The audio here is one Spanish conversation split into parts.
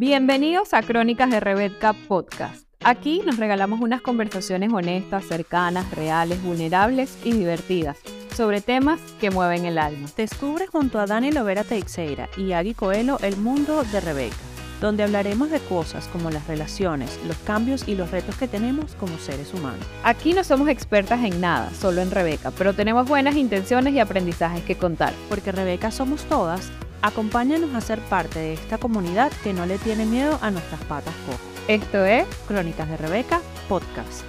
Bienvenidos a Crónicas de Rebeca Podcast. Aquí nos regalamos unas conversaciones honestas, cercanas, reales, vulnerables y divertidas sobre temas que mueven el alma. Descubre junto a Dani Lovera Teixeira y Agui Coelho el mundo de Rebeca, donde hablaremos de cosas como las relaciones, los cambios y los retos que tenemos como seres humanos. Aquí no somos expertas en nada, solo en Rebeca, pero tenemos buenas intenciones y aprendizajes que contar. Porque Rebeca somos todas, acompáñanos a ser parte de esta comunidad que no le tiene miedo a nuestras patas cojas. Esto es Crónicas de Rebeca Podcast.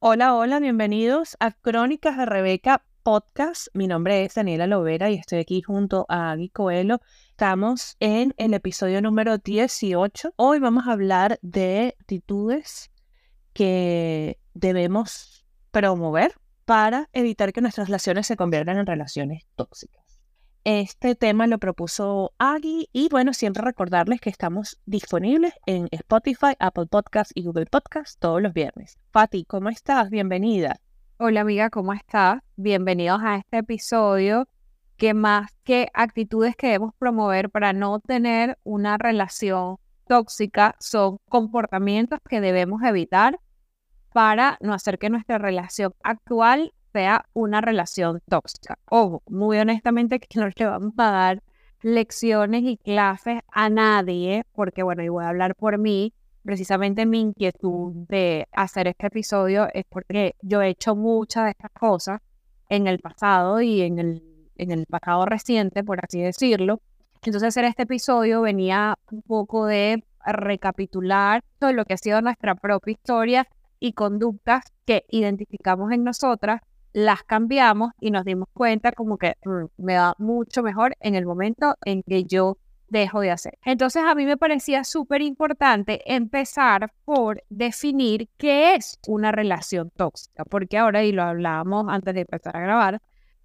Hola, hola, bienvenidos a Crónicas de Rebeca Podcast. Mi nombre es Daniela Lovera y estoy aquí junto a Agui Coelho. Estamos en el episodio número 18. Hoy vamos a hablar de actitudes que debemos promover para evitar que nuestras relaciones se conviertan en relaciones tóxicas. Este tema lo propuso Agui y bueno, siempre recordarles que estamos disponibles en Spotify, Apple Podcasts y Google Podcasts todos los viernes. Fati, ¿cómo estás? Bienvenida. Hola amiga, ¿cómo estás? Bienvenidos a este episodio que más que actitudes que debemos promover para no tener una relación tóxica son comportamientos que debemos evitar para no hacer que nuestra relación actual sea una relación tóxica. Ojo, muy honestamente que no le vamos a dar lecciones y clases a nadie, porque bueno, y voy a hablar por mí, precisamente mi inquietud de hacer este episodio es porque yo he hecho muchas de estas cosas en el pasado y en el, en el pasado reciente, por así decirlo. Entonces hacer este episodio venía un poco de recapitular todo lo que ha sido nuestra propia historia y conductas que identificamos en nosotras las cambiamos y nos dimos cuenta como que mm, me va mucho mejor en el momento en que yo dejo de hacer. Entonces a mí me parecía súper importante empezar por definir qué es una relación tóxica, porque ahora, y lo hablábamos antes de empezar a grabar,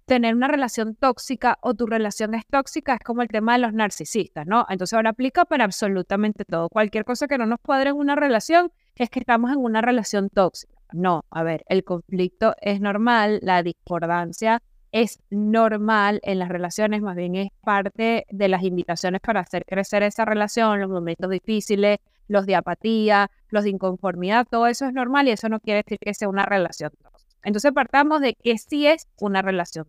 tener una relación tóxica o tu relación es tóxica es como el tema de los narcisistas, ¿no? Entonces ahora aplica para absolutamente todo. Cualquier cosa que no nos cuadre en una relación es que estamos en una relación tóxica. No, a ver, el conflicto es normal, la discordancia es normal en las relaciones, más bien es parte de las invitaciones para hacer crecer esa relación, los momentos difíciles, los de apatía, los de inconformidad, todo eso es normal y eso no quiere decir que sea una relación tóxica. Entonces partamos de que sí es una relación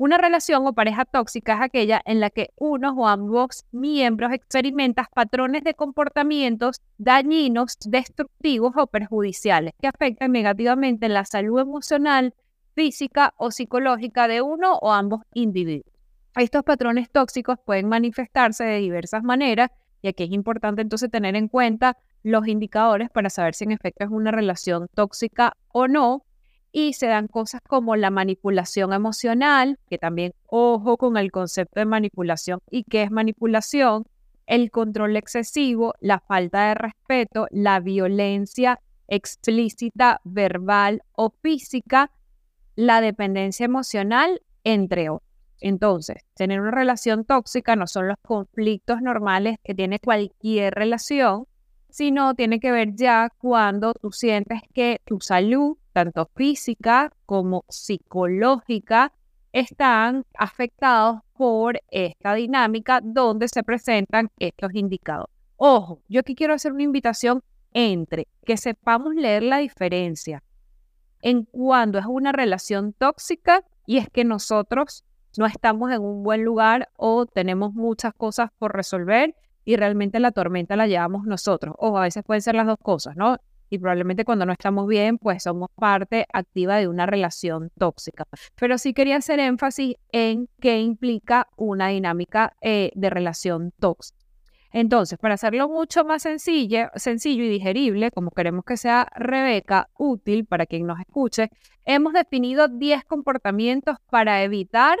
una relación o pareja tóxica es aquella en la que uno o ambos miembros experimentan patrones de comportamientos dañinos, destructivos o perjudiciales que afectan negativamente la salud emocional, física o psicológica de uno o ambos individuos. Estos patrones tóxicos pueden manifestarse de diversas maneras y aquí es importante entonces tener en cuenta los indicadores para saber si en efecto es una relación tóxica o no y se dan cosas como la manipulación emocional, que también ojo con el concepto de manipulación y qué es manipulación, el control excesivo, la falta de respeto, la violencia explícita, verbal o física, la dependencia emocional, entre otros. Entonces, tener una relación tóxica no son los conflictos normales que tiene cualquier relación, sino tiene que ver ya cuando tú sientes que tu salud, tanto física como psicológica, están afectados por esta dinámica donde se presentan estos indicadores. Ojo, yo aquí quiero hacer una invitación entre que sepamos leer la diferencia en cuando es una relación tóxica y es que nosotros no estamos en un buen lugar o tenemos muchas cosas por resolver y realmente la tormenta la llevamos nosotros. O a veces pueden ser las dos cosas, ¿no? Y probablemente cuando no estamos bien, pues somos parte activa de una relación tóxica. Pero sí quería hacer énfasis en qué implica una dinámica eh, de relación tóxica. Entonces, para hacerlo mucho más sencillo, sencillo y digerible, como queremos que sea Rebeca, útil para quien nos escuche, hemos definido 10 comportamientos para evitar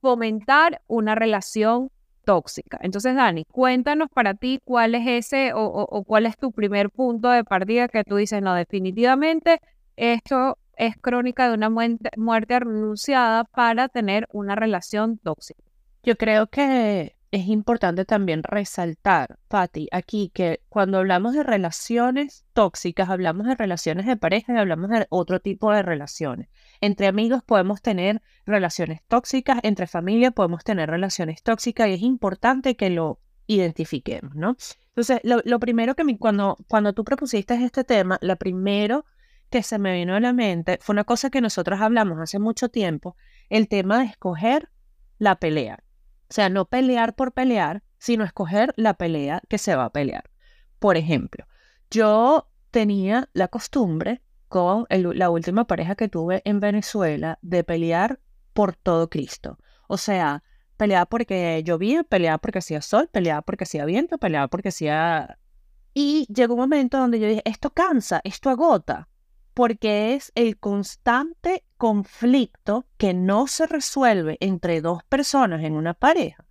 fomentar una relación tóxica. Entonces, Dani, cuéntanos para ti cuál es ese o, cuál es tu primer punto de partida que tú dices, no, definitivamente esto es crónica de una muerte, muerte renunciada para tener una relación tóxica. Yo creo que es importante también resaltar, Patti, aquí que cuando hablamos de relaciones tóxicas, hablamos de relaciones de pareja y hablamos de otro tipo de relaciones. Entre amigos podemos tener relaciones tóxicas, entre familia podemos tener relaciones tóxicas y es importante que lo identifiquemos, ¿no? Entonces, lo, primero que me, cuando, cuando tú propusiste este tema, lo primero que se me vino a la mente fue una cosa que nosotros hablamos hace mucho tiempo, el tema de escoger la pelea. O sea, no pelear por pelear, sino escoger la pelea que se va a pelear. Por ejemplo, yo tenía la costumbre con la última pareja que tuve en Venezuela de pelear por todo Cristo. O sea, peleaba porque llovía, peleaba porque hacía sol, peleaba porque hacía viento, peleaba porque hacía... Y llegó un momento donde yo dije, esto cansa, esto agota, porque es el constante conflicto que no se resuelve entre dos personas en una pareja,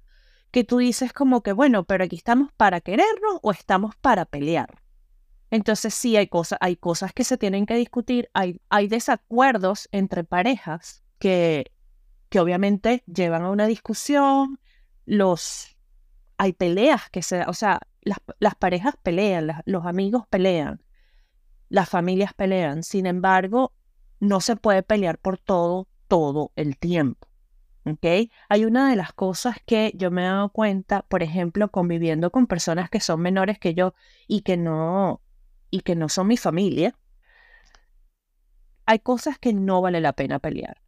que tú dices como que, bueno, pero aquí estamos para querernos o estamos para pelear. Entonces sí hay cosas, hay cosas que se tienen que discutir, hay, hay desacuerdos entre parejas que, que obviamente llevan a una discusión, los, hay peleas que se, o sea, las, las parejas pelean, los amigos pelean, las familias pelean, sin embargo, no se puede pelear por todo, todo el tiempo. ¿ok? Hay una de las cosas que yo me he dado cuenta, por ejemplo, conviviendo con personas que son menores que yo y que no, y que no son mi familia, hay cosas que no vale la pena pelear.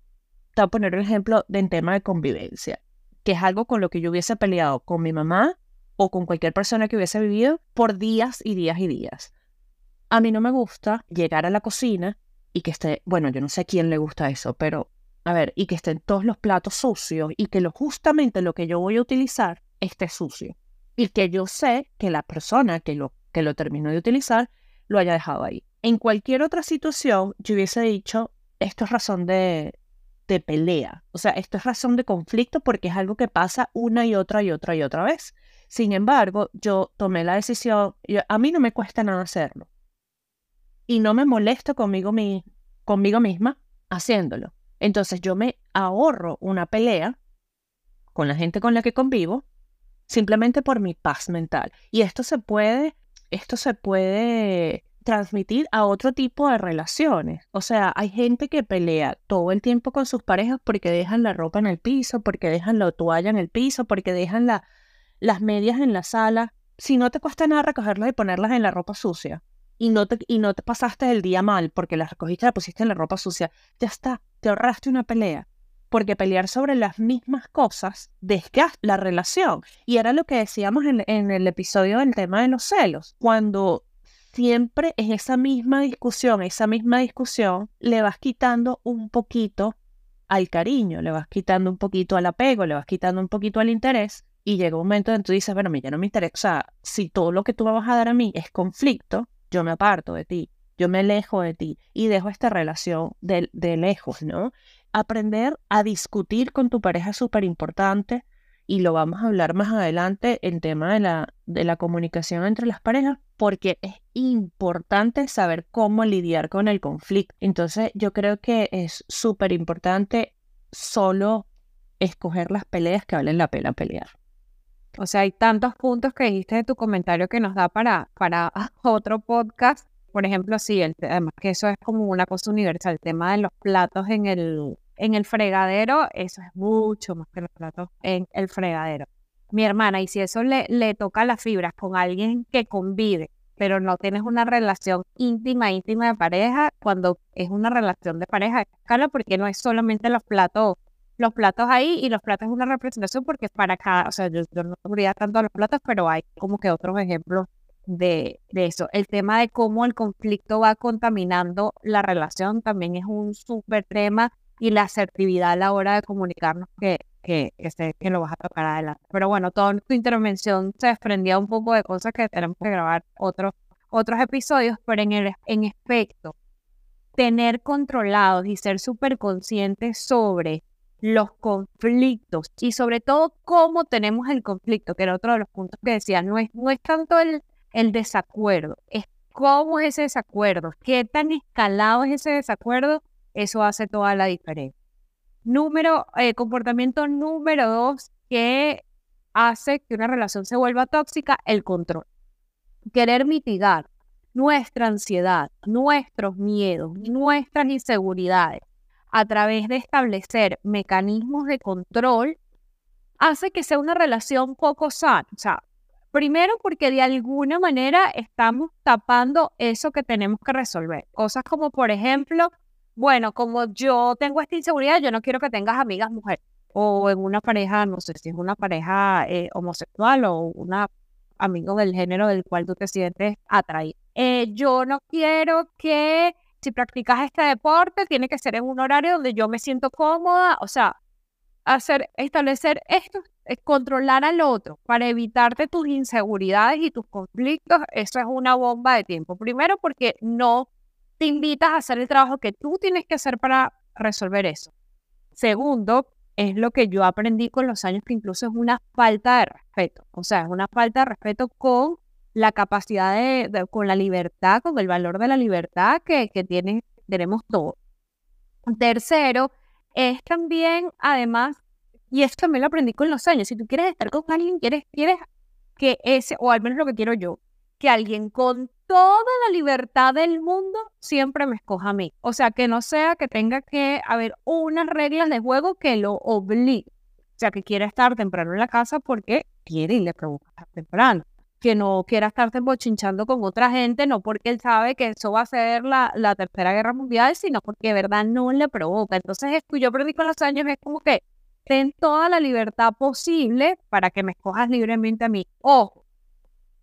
Te voy a poner un ejemplo de en tema de convivencia, que es algo con lo que yo hubiese peleado con mi mamá o con cualquier persona que hubiese vivido por días y días y días. A mí no me gusta llegar a la cocina y que esté, bueno, yo no sé a quién le gusta eso, pero a ver, y que estén todos los platos sucios y que lo, justamente lo que yo voy a utilizar esté sucio. Y que yo sé que la persona que lo, que lo terminó de utilizar lo haya dejado ahí. En cualquier otra situación, yo hubiese dicho, esto es razón de, de pelea. O sea, esto es razón de conflicto porque es algo que pasa una y otra y otra y otra vez. Sin embargo, yo tomé la decisión, a mí no me cuesta nada hacerlo y no me molesto conmigo, mi, conmigo misma haciéndolo. Entonces yo me ahorro una pelea con la gente con la que convivo simplemente por mi paz mental. Y esto se puede, esto se puede transmitir a otro tipo de relaciones. O sea, hay gente que pelea todo el tiempo con sus parejas porque dejan la ropa en el piso, porque dejan la toalla en el piso, porque dejan la, las medias en la sala. Si no te cuesta nada recogerlas y ponerlas en la ropa sucia, y no te, y no te pasaste el día mal porque la recogiste la pusiste en la ropa sucia, ya está, te ahorraste una pelea. Porque pelear sobre las mismas cosas desgasta la relación. Y era lo que decíamos en, el episodio del tema de los celos. Cuando siempre es esa misma discusión, esa misma discusión, le vas quitando un poquito al cariño, le vas quitando un poquito al apego, le vas quitando un poquito al interés. Y llega un momento en que tú dices, bueno, mí ya no me interesa, o sea, si todo lo que tú vas a dar a mí es conflicto, yo me aparto de ti, yo me alejo de ti y dejo esta relación de, de lejos, ¿no? Aprender a discutir con tu pareja es súper importante y lo vamos a hablar más adelante en tema de la, de la comunicación entre las parejas porque es importante saber cómo lidiar con el conflicto. Entonces yo creo que es súper importante solo escoger las peleas que valen la pena pelear. O sea, hay tantos puntos que dijiste de tu comentario que nos da para, para otro podcast. Por ejemplo, sí, además que eso es como una cosa universal. El tema de los platos en el, en el fregadero, eso es mucho más que los platos en el fregadero. Mi hermana, y si eso le, le toca las fibras con alguien que convive, pero no tienes una relación íntima, íntima de pareja, cuando es una relación de pareja, escala porque no es solamente los platos los platos ahí y los platos es una representación porque para cada, o sea, yo, no sabría tanto a los platos, pero hay como que otros ejemplos de, de, eso. El tema de cómo el conflicto va contaminando la relación también es un súper tema y la asertividad a la hora de comunicarnos que, que, que, que lo vas a tocar adelante. Pero bueno, toda tu intervención se desprendía un poco de cosas que tenemos que grabar otros, otros episodios, pero en, el, en efecto, tener controlados y ser súper conscientes sobre los conflictos y sobre todo cómo tenemos el conflicto, que era otro de los puntos que decía, no es, no es tanto el, el desacuerdo, es cómo es ese desacuerdo, qué tan escalado es ese desacuerdo, eso hace toda la diferencia. Número, eh, comportamiento número dos, que hace que una relación se vuelva tóxica? El control. Querer mitigar nuestra ansiedad, nuestros miedos, nuestras inseguridades a través de establecer mecanismos de control hace que sea una relación poco sana. O sea, primero porque de alguna manera estamos tapando eso que tenemos que resolver. Cosas como, por ejemplo, bueno, como yo tengo esta inseguridad, yo no quiero que tengas amigas mujeres. O en una pareja, no sé si es una pareja eh, homosexual o una amigo del género del cual tú te sientes atraído. Eh, yo no quiero que si practicas este deporte, tiene que ser en un horario donde yo me siento cómoda. O sea, hacer, establecer esto, es controlar al otro para evitarte tus inseguridades y tus conflictos. Eso es una bomba de tiempo. Primero, porque no te invitas a hacer el trabajo que tú tienes que hacer para resolver eso. Segundo, es lo que yo aprendí con los años, que incluso es una falta de respeto. O sea, es una falta de respeto con la capacidad de, con la libertad, con el valor de la libertad que, que tenemos todos. Tercero, es también, además, y esto también lo aprendí con los años, si tú quieres estar con alguien, quieres, quieres que ese, o al menos lo que quiero yo, que alguien con toda la libertad del mundo siempre me escoja a mí. O sea, que no sea que tenga que haber unas reglas de juego que lo obliguen. O sea, que quiera estar temprano en la casa porque quiere y le provoca estar temprano que no quiera estarse bochinchando con otra gente, no porque él sabe que eso va a ser la, tercera guerra mundial, sino porque de verdad no le provoca. Entonces, esto yo aprendí con los años, es como que ten toda la libertad posible para que me escojas libremente a mí. Ojo,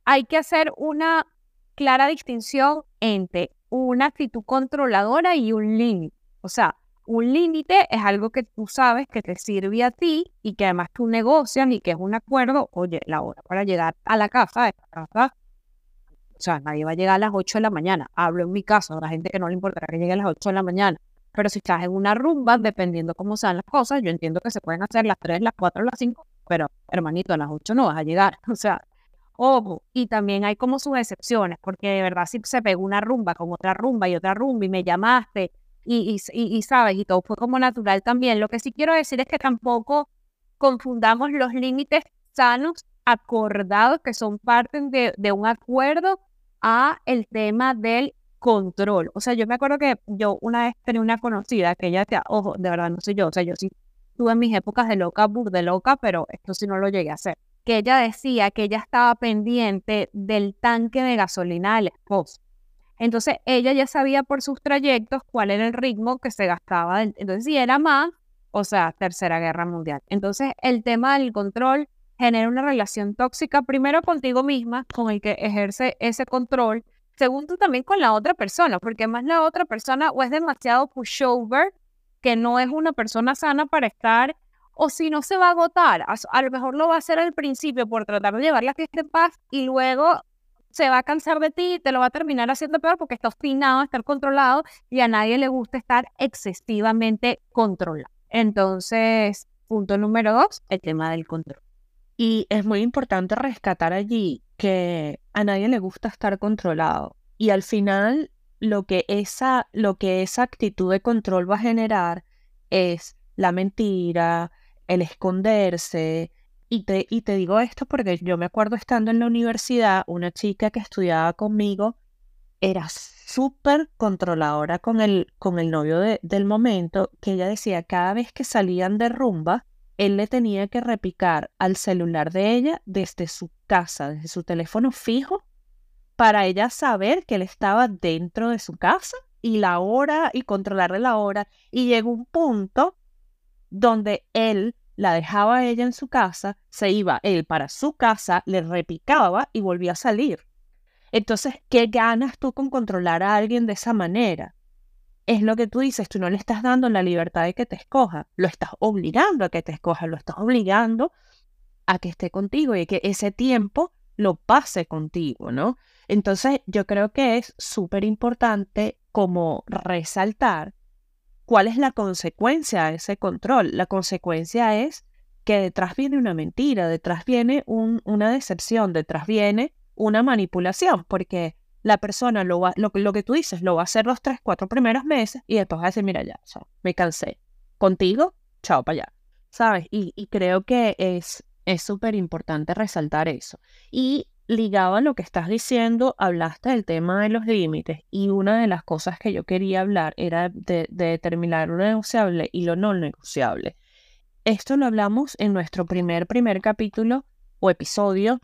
hay que hacer una clara distinción entre una actitud controladora y un límite. O sea, un límite es algo que tú sabes que te sirve a ti y que además tú negocias y que es un acuerdo. Oye, la hora para llegar a la casa, casa, o sea, nadie va a llegar a las 8 de la mañana. Hablo en mi caso, la gente que no le importará que llegue a las 8 de la mañana. Pero si estás en una rumba, dependiendo cómo sean las cosas, yo entiendo que se pueden hacer las 3, las 4, las 5, pero hermanito, a las 8 no vas a llegar. O sea, ojo, y también hay como sus excepciones, porque de verdad si se pegó una rumba con otra rumba y otra rumba y me llamaste y, sabes, y todo fue como natural también. Lo que sí quiero decir es que tampoco confundamos los límites sanos acordados que son parte de, un acuerdo a el tema del control. O sea, yo me acuerdo que yo una vez tenía una conocida que ella decía, ojo, de verdad no soy yo, o sea, yo sí tuve mis épocas de loca, de loca, pero esto sí no lo llegué a hacer. Que ella decía que ella estaba pendiente del tanque de gasolina del esposo. Entonces ella ya sabía por sus trayectos cuál era el ritmo que se gastaba. Entonces si era más, o sea, tercera guerra mundial. Entonces el tema del control genera una relación tóxica primero contigo misma, con el que ejerce ese control. Segundo también con la otra persona, porque más la otra persona o es demasiado pushover, que no es una persona sana para estar, o si no se va a agotar, a, lo mejor lo va a hacer al principio por tratar de llevar la fiesta en paz y luego se va a cansar de ti te lo va a terminar haciendo peor porque está obstinado a estar controlado y a nadie le gusta estar excesivamente controlado. Entonces, punto número dos, el tema del control. Y es muy importante rescatar allí que a nadie le gusta estar controlado. Y al final, lo que esa, lo que esa actitud de control va a generar es la mentira, el esconderse, y te, y te digo esto porque yo me acuerdo estando en la universidad, una chica que estudiaba conmigo era súper controladora con el, con el novio del momento, que ella decía cada vez que salían de rumba, él le tenía que repicar al celular de ella desde su casa, desde su teléfono fijo, para ella saber que él estaba dentro de su casa y la hora y controlarle la hora. Y llegó un punto donde él la dejaba ella en su casa, se iba él para su casa, le repicaba y volvía a salir. Entonces, ¿qué ganas tú con controlar a alguien de esa manera? Es lo que tú dices, tú no le estás dando la libertad de que te escoja, lo estás obligando a que te escoja, lo estás obligando a que esté contigo y que ese tiempo lo pase contigo, ¿no? Entonces, yo creo que es súper importante como resaltar ¿Cuál es la consecuencia de ese control? La consecuencia es que detrás viene una mentira, detrás viene una decepción, detrás viene una manipulación, porque la persona lo, va, lo, que tú dices lo va a hacer los tres, cuatro primeros meses y después va a decir, mira ya, me cansé. Contigo, chao para allá. ¿Sabes? Y, creo que es, Es súper importante resaltar eso. Y ligado lo que estás diciendo, hablaste del tema de los límites y una de las cosas que yo quería hablar era de, determinar lo negociable y lo no negociable. Esto lo hablamos en nuestro primer, primer capítulo o episodio,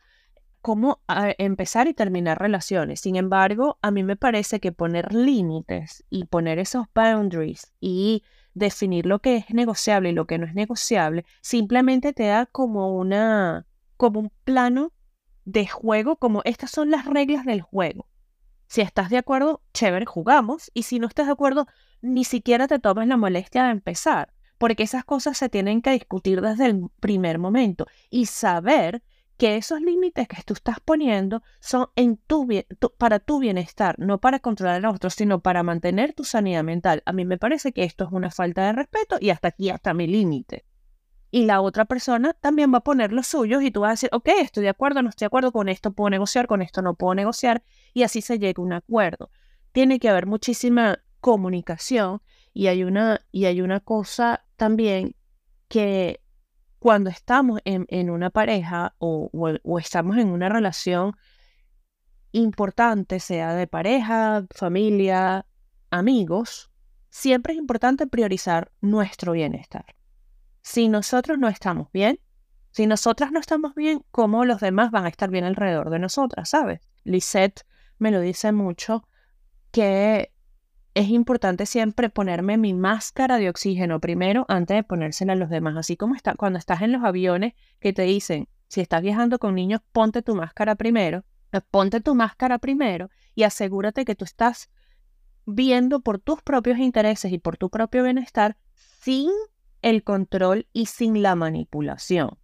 cómo empezar y terminar relaciones. Sin embargo, a mí me parece que poner límites y poner esos boundaries y definir lo que es negociable y lo que no es negociable, simplemente te da como una, como un plano de juego, como estas son las reglas del juego. Si estás de acuerdo, chévere, jugamos. Y si no estás de acuerdo, ni siquiera te tomes la molestia de empezar. Porque esas cosas se tienen que discutir desde el primer momento. Y saber que esos límites que tú estás poniendo son en tu, para tu bienestar, no para controlar a otros, sino para mantener tu sanidad mental. A mí me parece que esto es una falta de respeto y hasta aquí, hasta mi límite. Y la otra persona también va a poner los suyos y tú vas a decir, ok, estoy de acuerdo, no estoy de acuerdo, con esto puedo negociar, con esto no puedo negociar, y así se llega a un acuerdo. Tiene que haber muchísima comunicación y hay una, y hay una cosa también que cuando estamos en, una pareja o, o, estamos en una relación importante, sea de pareja, familia, amigos, siempre es importante priorizar nuestro bienestar. Si nosotros no estamos bien, si nosotras no estamos bien, ¿cómo los demás van a estar bien alrededor de nosotras, sabes? Lisette me lo dice mucho que es importante siempre ponerme mi máscara de oxígeno primero antes de ponérsela a los demás. Así como está, cuando estás en los aviones que te dicen, si estás viajando con niños, ponte tu máscara primero, eh, ponte tu máscara primero y asegúrate que tú estás viendo por tus propios intereses y por tu propio bienestar sin el control y sin la manipulación.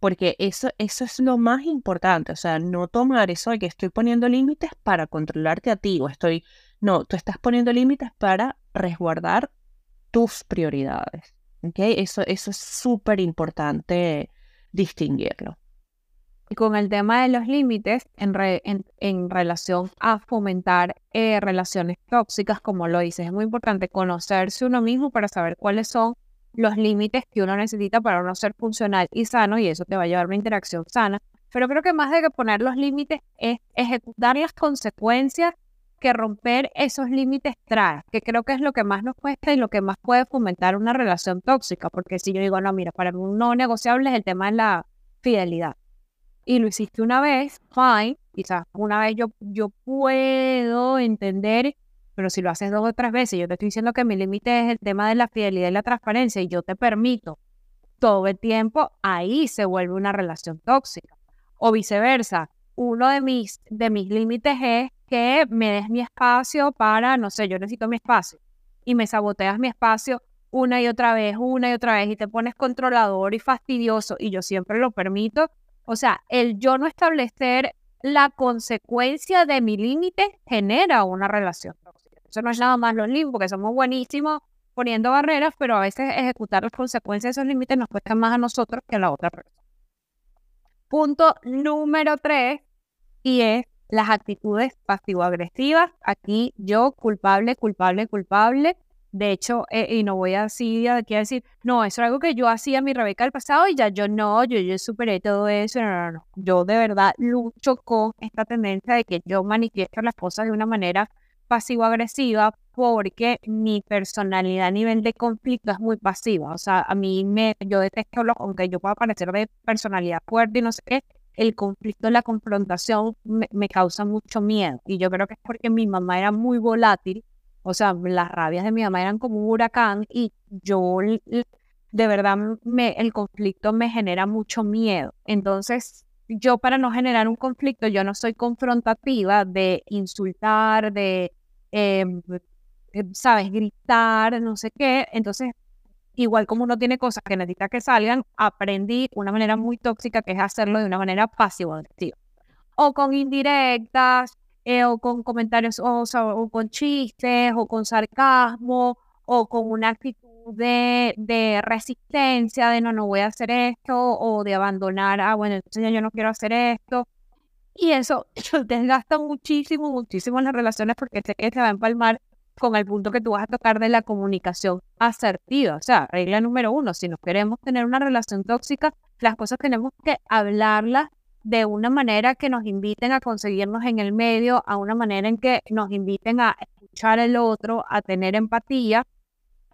Porque eso, eso es lo más importante, o sea, no tomar eso de que estoy poniendo límites para controlarte a ti o estoy no, tú estás poniendo límites para resguardar tus prioridades. ¿okay? Eso, eso es súper importante distinguirlo. Y con el tema de los límites en, en, relación a fomentar eh, relaciones tóxicas, como lo dices, es muy importante conocerse uno mismo para saber cuáles son los límites que uno necesita para uno ser funcional y sano y eso te va a llevar a una interacción sana. Pero creo que más de que poner los límites es ejecutar las consecuencias que romper esos límites trae, que creo que es lo que más nos cuesta y lo que más puede fomentar una relación tóxica, porque si yo digo, no, mira, para mí no negociable es el tema de la fidelidad. Y lo hiciste una vez, fine, quizás una vez yo, yo puedo entender, pero si lo haces dos o tres veces, yo te estoy diciendo que mi límite es el tema de la fidelidad y la transparencia y yo te permito todo el tiempo, ahí se vuelve una relación tóxica. O viceversa, uno de mis, de mis límites es que me des mi espacio para, no sé, yo necesito mi espacio y me saboteas mi espacio una y otra vez, una y otra vez y te pones controlador y fastidioso y yo siempre lo permito. O sea, el yo no establecer la consecuencia de mi límite genera una relación tóxica. Eso no es nada más los límites, porque somos buenísimos poniendo barreras, pero a veces ejecutar las consecuencias de esos límites nos cuesta más a nosotros que a la otra persona. Punto número tres, y es las actitudes pasivo-agresivas. Aquí yo culpable, culpable, culpable. De hecho, eh, y no voy así a decir, no, eso es algo que yo hacía mi Rebeca del pasado y ya yo no, yo, yo superé todo eso. No, no, no. Yo de verdad lucho con esta tendencia de que yo manifiesto las cosas de una manera pasivo-agresiva porque mi personalidad a nivel de conflicto es muy pasiva. O sea, a mí me, yo detesto, aunque yo pueda parecer de personalidad fuerte y no sé qué, el conflicto, la confrontación me, causa mucho miedo. Y yo creo que es porque mi mamá era muy volátil, o sea, las rabias de mi mamá eran como un huracán y yo, de verdad, me, el conflicto me genera mucho miedo. Entonces, yo para no generar un conflicto, yo no soy confrontativa de insultar, de, eh, ¿sabes?, gritar, no sé qué. Entonces, igual como uno tiene cosas que necesita que salgan, aprendí una manera muy tóxica que es hacerlo de una manera pasivo-agresiva. O con indirectas, eh, o con comentarios, o, con chistes, o con sarcasmo, o con una actitud de, de, resistencia, de no, no voy a hacer esto, o de abandonar, ah, bueno, entonces yo no quiero hacer esto. Y eso desgasta muchísimo, muchísimo las relaciones porque sé que se va a empalmar con el punto que tú vas a tocar de la comunicación asertiva. O sea, regla número uno, si no queremos tener una relación tóxica, las cosas tenemos que hablarlas de una manera que nos inviten a conseguirnos en el medio, a una manera en que nos inviten a escuchar al otro, a tener empatía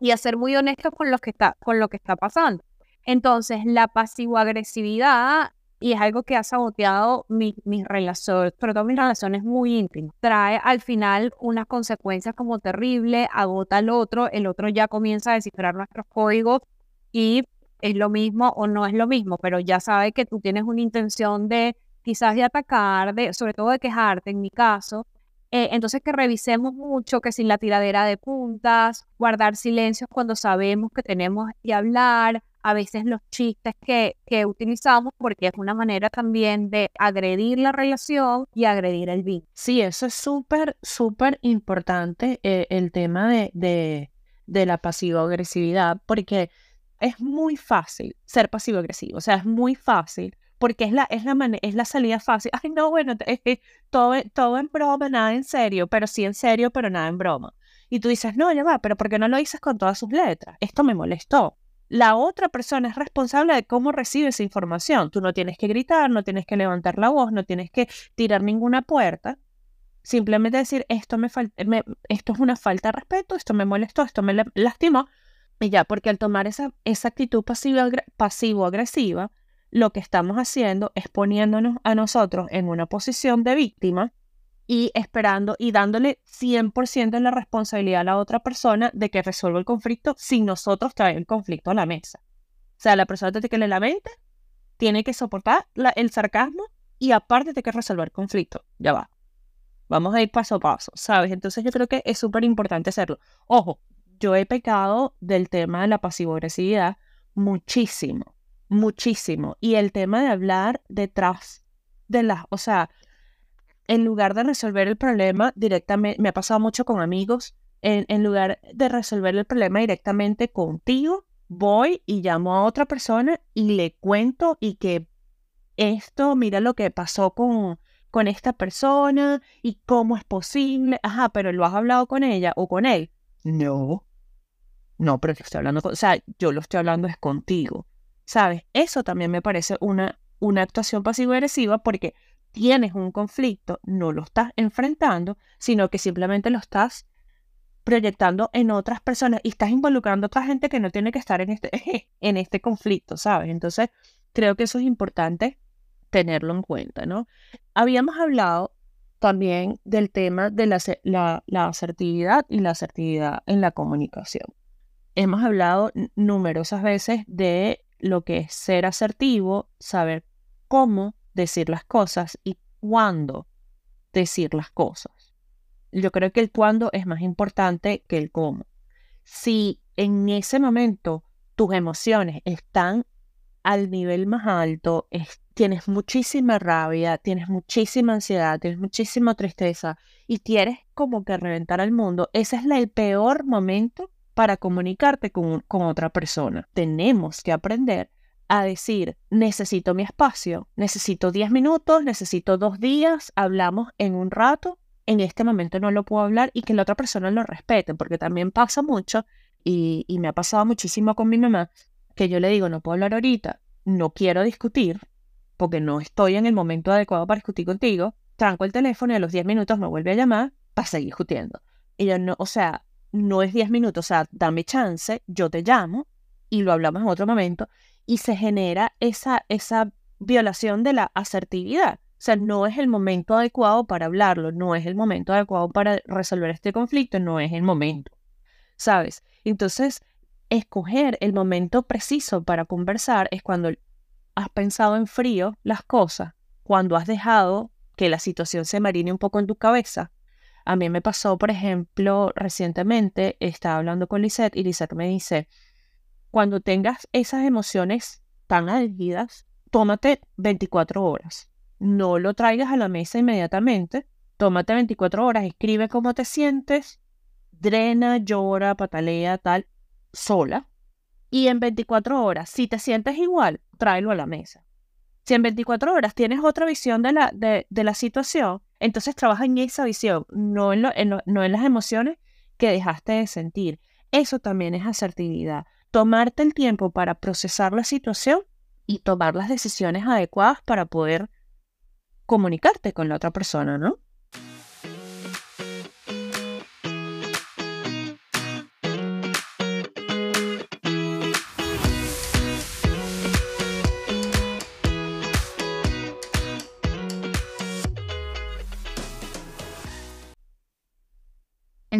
y a ser muy honestos con lo que está, con lo que está pasando. Entonces, la pasivo-agresividad, y es algo que ha saboteado mis relaciones, sobre todo mis relaciones muy íntimas, trae al final unas consecuencias como terribles, agota al otro, el otro ya comienza a descifrar nuestros códigos y es lo mismo o no es lo mismo, pero ya sabe que tú tienes una intención de quizás de atacar, de, sobre todo de quejarte en mi caso. Eh, entonces que revisemos mucho, que sin la tiradera de puntas, guardar silencios cuando sabemos que tenemos que hablar, a veces los chistes que, que utilizamos, porque es una manera también de agredir la relación y agredir el vínculo. Sí, eso es súper, súper importante, eh, el tema de, de, de la pasivo-agresividad, porque es muy fácil ser pasivo-agresivo, o sea, es muy fácil porque es la, es la, es la salida fácil. Ay, no, bueno, todo, todo en broma, nada en serio, pero sí en serio, pero nada en broma. Y tú dices, no, ya va, pero ¿por qué no lo dices con todas sus letras? Esto me molestó. La otra persona es responsable de cómo recibe esa información. Tú no tienes que gritar, no tienes que levantar la voz, no tienes que tirar ninguna puerta. Simplemente decir, esto, me, me esto es una falta de respeto, esto me molestó, esto me lastimó, y ya, porque al tomar esa, esa actitud pasivo-agresiva, lo que estamos haciendo es poniéndonos a nosotros en una posición de víctima y esperando y dándole 100% de la responsabilidad a la otra persona de que resuelva el conflicto sin nosotros traer el conflicto a la mesa. O sea, la persona que le la mente, tiene que soportar el sarcasmo y aparte tiene que resolver el conflicto. Ya va. Vamos a ir paso a paso, ¿sabes? Entonces yo creo que es súper importante hacerlo. Ojo, yo he pecado del tema de la pasivo-agresividad muchísimo, muchísimo. Y el tema de hablar detrás de las, o sea, en lugar de resolver el problema directamente, me ha pasado mucho con amigos, en, en lugar de resolver el problema directamente contigo, voy y llamo a otra persona y le cuento y que esto, mira lo que pasó con, con esta persona y cómo es posible. Ajá, pero lo has hablado con ella o con él. No, no, pero yo estoy hablando, o sea, yo lo estoy hablando es contigo, ¿sabes? Eso también me parece una, una actuación pasivo-agresiva porque tienes un conflicto, no lo estás enfrentando, sino que simplemente lo estás proyectando en otras personas y estás involucrando a otra gente que no tiene que estar en este, en este conflicto, ¿sabes? Entonces, creo que eso es importante tenerlo en cuenta, ¿no? Habíamos hablado también del tema de la, la asertividad y la asertividad en la comunicación hemos hablado numerosas veces de lo que es ser asertivo, saber cómo decir las cosas y cuándo decir las cosas. Yo creo que el cuándo es más importante que el cómo. Si en ese momento tus emociones están al nivel más alto, tienes muchísima rabia, tienes muchísima ansiedad, tienes muchísima tristeza y quieres como que reventar al mundo, ese es el peor momento para comunicarte con, otra persona. Tenemos que aprender a decir, necesito mi espacio, necesito 10 minutos, necesito dos días, hablamos en un rato, en este momento no lo puedo hablar y que la otra persona lo respete, porque también pasa mucho y, y me ha pasado muchísimo con mi mamá, que yo le digo, no puedo hablar ahorita, no quiero discutir, porque no estoy en el momento adecuado para discutir contigo, tranco el teléfono y a los 10 minutos me vuelve a llamar para seguir discutiendo. Y yo no, o sea, no es 10 minutos, o sea, dame chance, yo te llamo y lo hablamos en otro momento y se genera esa, esa violación de la asertividad. O sea, no es el momento adecuado para hablarlo, no es el momento adecuado para resolver este conflicto, no es el momento, ¿sabes? Entonces, escoger el momento preciso para conversar es cuando has pensado en frío las cosas, cuando has dejado que la situación se marine un poco en tu cabeza a mí me pasó, por ejemplo, recientemente, estaba hablando con Lisette y Lisette me dice, cuando tengas esas emociones tan álgidas, tómate 24 horas. No lo traigas a la mesa inmediatamente. Tómate 24 horas, escribe cómo te sientes, drena, llora, patalea, tal, sola. Y en 24 horas, si te sientes igual, tráelo a la mesa. Si en 24 horas tienes otra visión de la, de, de la situación, entonces trabaja en esa visión, no en, no en las emociones que dejaste de sentir. Eso también es asertividad. Tomarte el tiempo para procesar la situación y tomar las decisiones adecuadas para poder comunicarte con la otra persona, ¿no?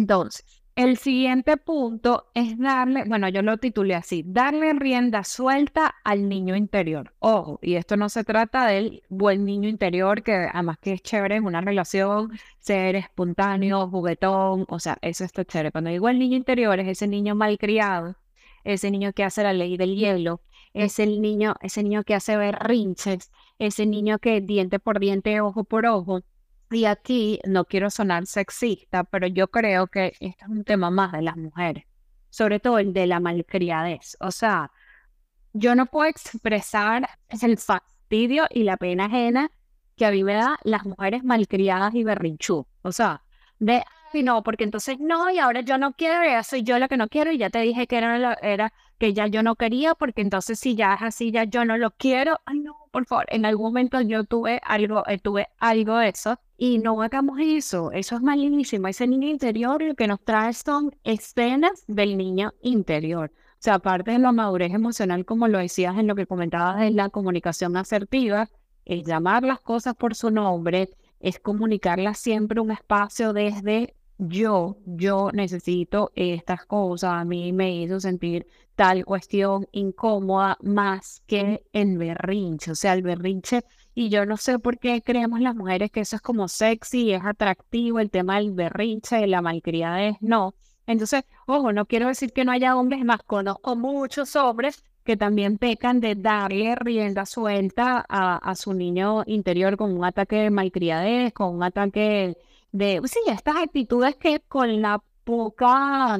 Entonces, el siguiente punto es darle, bueno, yo lo titulé así, darle rienda suelta al niño interior. Ojo, y esto no se trata del buen niño interior, que además que es chévere en una relación, ser espontáneo, juguetón, o sea, eso está chévere. Cuando digo el niño interior es ese niño malcriado, ese niño que hace la ley del hielo, es el niño, ese niño que hace berrinches, ese niño que diente por diente, ojo por ojo, y aquí no quiero sonar sexista, pero yo creo que este es un tema más de las mujeres, sobre todo el de la malcriadez. O sea, yo no puedo expresar el fastidio y la pena ajena que a mí me da las mujeres malcriadas y berrinchú. O sea, de, ay, no, porque entonces no, y ahora yo no quiero, ya soy yo la que no quiero, y ya te dije que era, era que ya yo no quería, porque entonces si ya es así, ya yo no lo quiero. Ay, no, por favor, en algún momento yo tuve algo, eh, tuve algo de eso y no hagamos eso, eso es malísimo. Ese niño interior lo que nos trae son escenas del niño interior. O sea, aparte de la madurez emocional, como lo decías en lo que comentabas de la comunicación asertiva, es llamar las cosas por su nombre, es comunicarlas siempre un espacio desde yo, yo necesito estas cosas, a mí me hizo sentir tal cuestión incómoda más que el berrinche, o sea, el berrinche y yo no sé por qué creemos las mujeres que eso es como sexy, es atractivo, el tema del berrinche, la malcriadez, no. Entonces, ojo, no quiero decir que no haya hombres más, conozco muchos hombres que también pecan de darle rienda suelta a, a su niño interior con un ataque de malcriadez, con un ataque de, sí, estas actitudes que con la poca,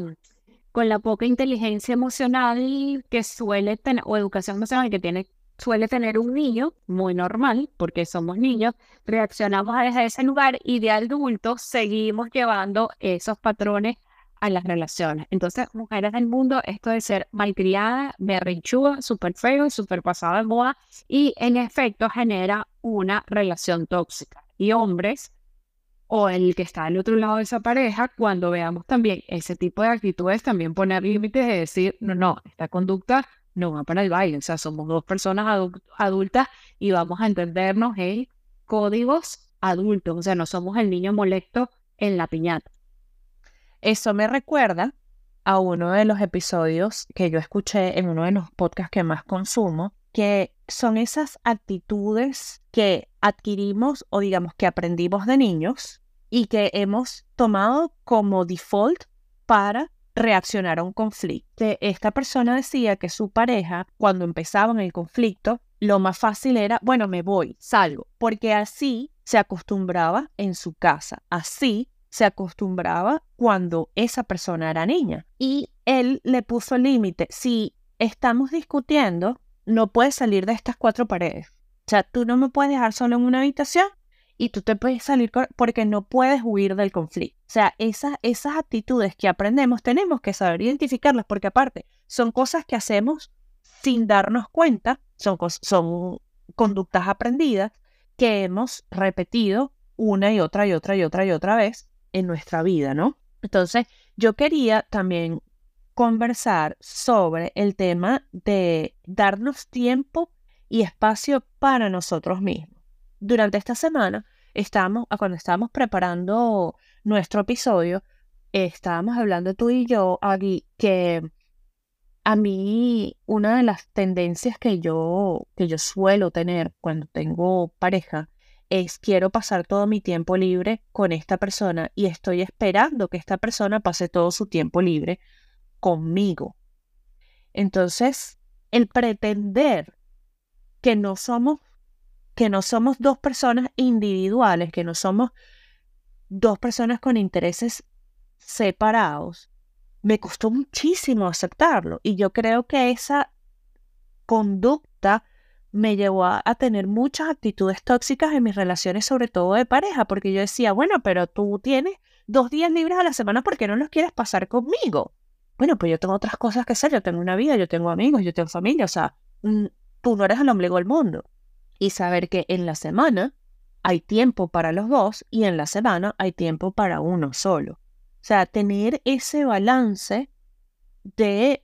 con la poca inteligencia emocional que suele tener, o educación emocional que tiene suele tener un niño, muy normal, porque somos niños, reaccionamos desde ese lugar y de adultos seguimos llevando esos patrones a las relaciones. Entonces, mujeres del mundo, esto de ser malcriada, berrinchuda, súper feo, súper pasada de moda, y en efecto genera una relación tóxica. Y hombres, o el que está al otro lado de esa pareja, cuando veamos también ese tipo de actitudes, también poner límites de decir, no, no, esta conducta no va para el baile. O sea, somos dos personas adultas y vamos a entendernos en códigos adultos. O sea, no somos el niño molesto en la piñata. Eso me recuerda a uno de los episodios que yo escuché en uno de los podcasts que más consumo, que son esas actitudes que adquirimos o digamos que aprendimos de niños y que hemos tomado como default para reaccionar a un conflicto. Esta persona decía que su pareja, cuando empezaban el conflicto, lo más fácil era, bueno, me voy, salgo, porque así se acostumbraba en su casa, así se acostumbraba cuando esa persona era niña. Y él le puso límite, si estamos discutiendo, no puedes salir de estas cuatro paredes. O sea, tú no me puedes dejar solo en una habitación y tú te puedes salir porque no puedes huir del conflicto. O sea, esas, esas actitudes que aprendemos tenemos que saber identificarlas porque aparte son cosas que hacemos sin darnos cuenta, son, son conductas aprendidas que hemos repetido una y otra y otra y otra y otra vez en nuestra vida, ¿no? Entonces, yo quería también conversar sobre el tema de darnos tiempo y espacio para nosotros mismos durante esta semana, estábamos, cuando estábamos preparando nuestro episodio, estábamos hablando tú y yo, Agui, que a mí una de las tendencias que yo, que yo suelo tener cuando tengo pareja es quiero pasar todo mi tiempo libre con esta persona y estoy esperando que esta persona pase todo su tiempo libre conmigo. Entonces, el pretender que no somos que no somos dos personas individuales, que no somos dos personas con intereses separados, me costó muchísimo aceptarlo. Y yo creo que esa conducta me llevó a, tener muchas actitudes tóxicas en mis relaciones, sobre todo de pareja, porque yo decía, bueno, pero tú tienes dos días libres a la semana, ¿por qué no los quieres pasar conmigo? Bueno, pues yo tengo otras cosas que hacer, yo tengo una vida, yo tengo amigos, yo tengo familia, o sea, tú no eres el ombligo del mundo. Y saber que en la semana hay tiempo para los dos y en la semana hay tiempo para uno solo. O sea, tener ese balance de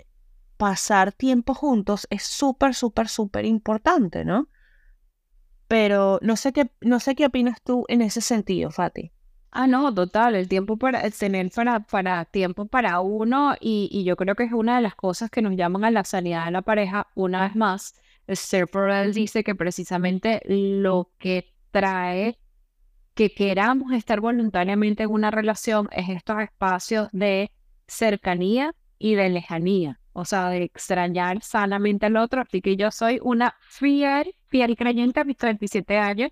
pasar tiempo juntos es súper, súper, súper importante, ¿no? Pero no sé qué, no sé qué opinas tú en ese sentido, Fati. Ah, no, total, el tiempo para tener para, para tiempo para uno y, y, yo creo que es una de las cosas que nos llaman a la sanidad de la pareja una vez más. Ser él dice que precisamente lo que trae que queramos estar voluntariamente en una relación es estos espacios de cercanía y de lejanía, o sea, de extrañar sanamente al otro. Así que yo soy una fiel, fiel creyente a mis 37 años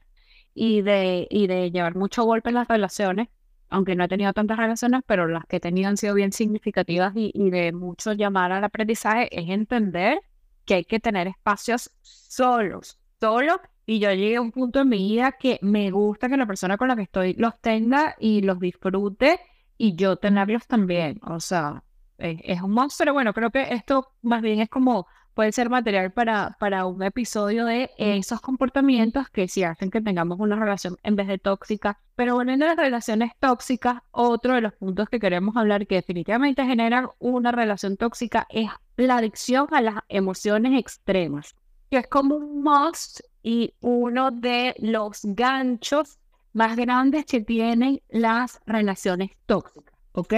y de, y de llevar mucho golpe en las relaciones, aunque no he tenido tantas relaciones, pero las que he tenido han sido bien significativas y, y de mucho llamar al aprendizaje, es entender que hay que tener espacios solos, solos y yo llegué a un punto en mi vida que me gusta que la persona con la que estoy los tenga y los disfrute y yo tenerlos también. O sea, es, un monstruo. Bueno, creo que esto más bien es como puede ser material para, para un episodio de esos comportamientos que sí hacen que tengamos una relación en vez de tóxica. Pero volviendo a las relaciones tóxicas, otro de los puntos que queremos hablar que definitivamente generan una relación tóxica es la adicción a las emociones extremas, que es como un must y uno de los ganchos más grandes que tienen las relaciones tóxicas, ¿ok?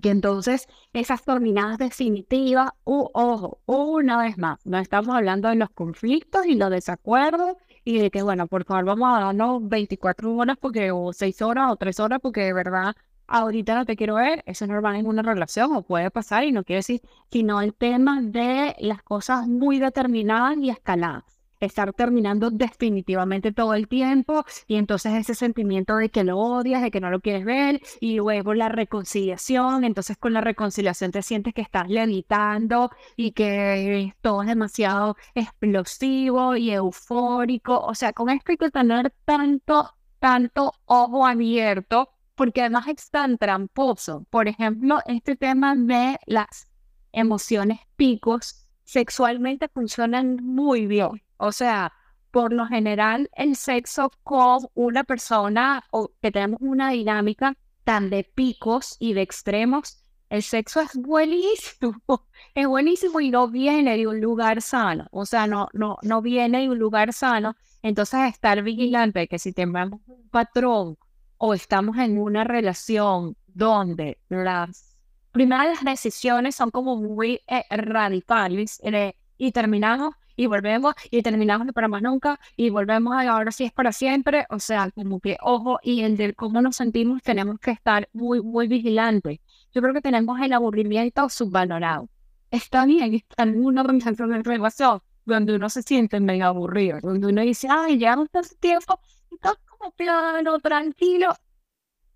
Que entonces esas terminadas definitivas, uh, ojo, una vez más, no estamos hablando de los conflictos y los desacuerdos y de que, bueno, por favor, vamos a darnos 24 horas porque, o 6 horas o 3 horas porque de verdad ahorita no te quiero ver, eso es normal en una relación o puede pasar y no quiere decir, sino el tema de las cosas muy determinadas y escaladas estar terminando definitivamente todo el tiempo y entonces ese sentimiento de que lo odias, de que no lo quieres ver y luego la reconciliación, entonces con la reconciliación te sientes que estás levitando y que todo es demasiado explosivo y eufórico, o sea, con esto hay que tener tanto, tanto ojo abierto porque además es tan tramposo. Por ejemplo, este tema de las emociones picos sexualmente funcionan muy bien o sea, por lo general, el sexo con una persona o que tenemos una dinámica tan de picos y de extremos, el sexo es buenísimo, es buenísimo y no viene de un lugar sano, o sea, no, no, no viene de un lugar sano. Entonces, estar vigilante que si tenemos un patrón o estamos en una relación donde las primeras decisiones son como muy eh, radicales eh, y terminamos y volvemos y terminamos para más nunca y volvemos a ahora sí es para siempre. O sea, como que ojo y el de cómo nos sentimos tenemos que estar muy, muy vigilantes. Yo creo que tenemos el aburrimiento subvalorado. Está bien estar en una relación donde uno se siente medio aburrido, donde uno dice, ay, no está tiempo, está como plano, tranquilo.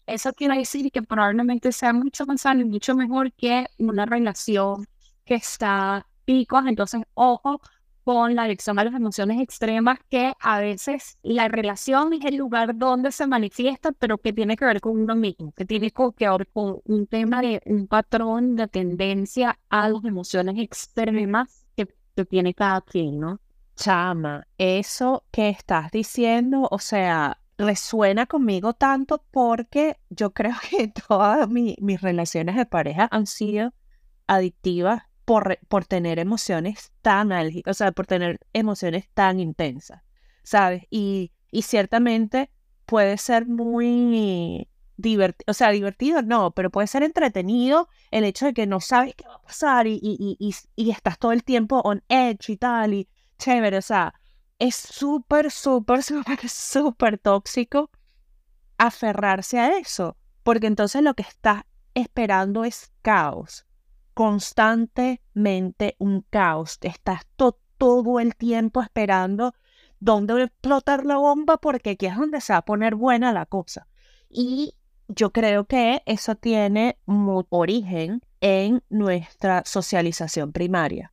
Eso quiere decir que probablemente sea mucho más sano y mucho mejor que una relación que está picos. Entonces, ojo, con la adicción a las emociones extremas, que a veces la relación es el lugar donde se manifiesta, pero que tiene que ver con uno mismo, que tiene que ver con un tema de un patrón de tendencia a las emociones extremas que, tiene cada quien, ¿no? Chama, eso que estás diciendo, o sea, resuena conmigo tanto porque yo creo que todas mis relaciones de pareja han sido adictivas por, tener emociones tan álgidas, o sea, por tener emociones tan intensas, ¿sabes? Y, y ciertamente puede ser muy divertido, o sea, divertido no, pero puede ser entretenido el hecho de que no sabes qué va a pasar y, y, y, y estás todo el tiempo on edge y tal, y chévere, o sea, es súper, súper, súper, súper tóxico aferrarse a eso, porque entonces lo que estás esperando es caos constantemente un caos. Estás todo el tiempo esperando dónde va a explotar la bomba porque aquí es donde se va a poner buena la cosa. Y yo creo que eso tiene origen en nuestra socialización primaria,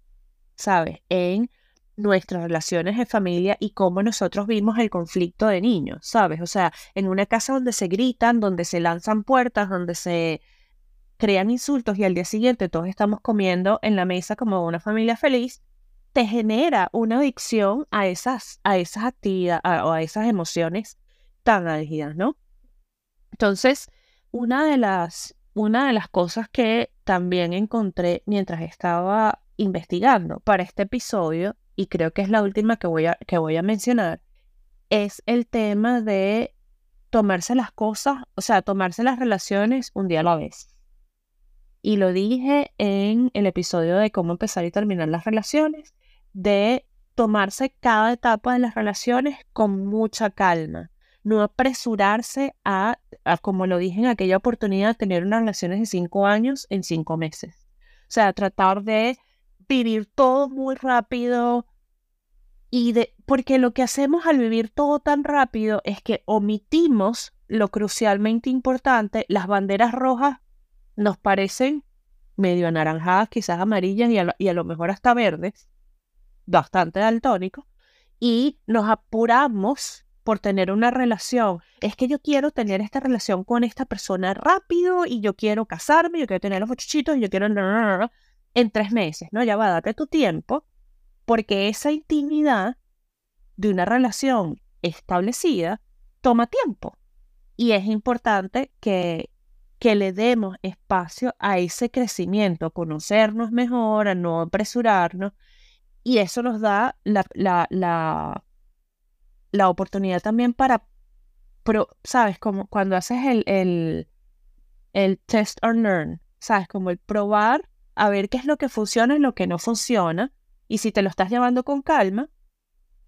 ¿sabes? En nuestras relaciones de familia y cómo nosotros vimos el conflicto de niños, ¿sabes? O sea, en una casa donde se gritan, donde se lanzan puertas, donde se crean insultos y al día siguiente todos estamos comiendo en la mesa como una familia feliz, te genera una adicción a esas, a esas actividades o a esas emociones tan álgidas, ¿no? Entonces, una de las, una de las cosas que también encontré mientras estaba investigando para este episodio, y creo que es la última que voy a, que voy a mencionar, es el tema de tomarse las cosas, o sea, tomarse las relaciones un día a la vez. Y lo dije en el episodio de cómo empezar y terminar las relaciones, de tomarse cada etapa de las relaciones con mucha calma, no apresurarse a, como lo dije en aquella oportunidad, tener unas relaciones de cinco años en cinco meses. O sea, tratar de vivir todo muy rápido y de, porque lo que hacemos al vivir todo tan rápido es que omitimos lo crucialmente importante, las banderas rojas nos parecen medio anaranjadas, quizás amarillas y a, lo mejor hasta verdes, bastante daltónicos, y nos apuramos por tener una relación. Es que yo quiero tener esta relación con esta persona rápido y yo quiero casarme, yo quiero tener los muchachitos yo quiero en tres meses, ¿no? Ya va, date tu tiempo, porque esa intimidad de una relación establecida toma tiempo. Y es importante que, que le demos espacio a ese crecimiento, a conocernos mejor, a no apresurarnos. Y eso nos da la, la, la, la oportunidad también para, ¿sabes? Como cuando haces el, el, el test or learn, ¿sabes? Como el probar a ver qué es lo que funciona y lo que no funciona. Y si te lo estás llevando con calma,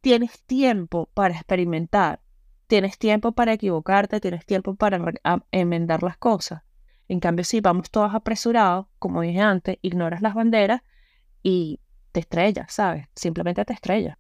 tienes tiempo para experimentar, tienes tiempo para equivocarte, tienes tiempo para enmendar las cosas. En cambio, si vamos todos apresurados, como dije antes, ignoras las banderas y te estrellas, ¿sabes? Simplemente te estrellas.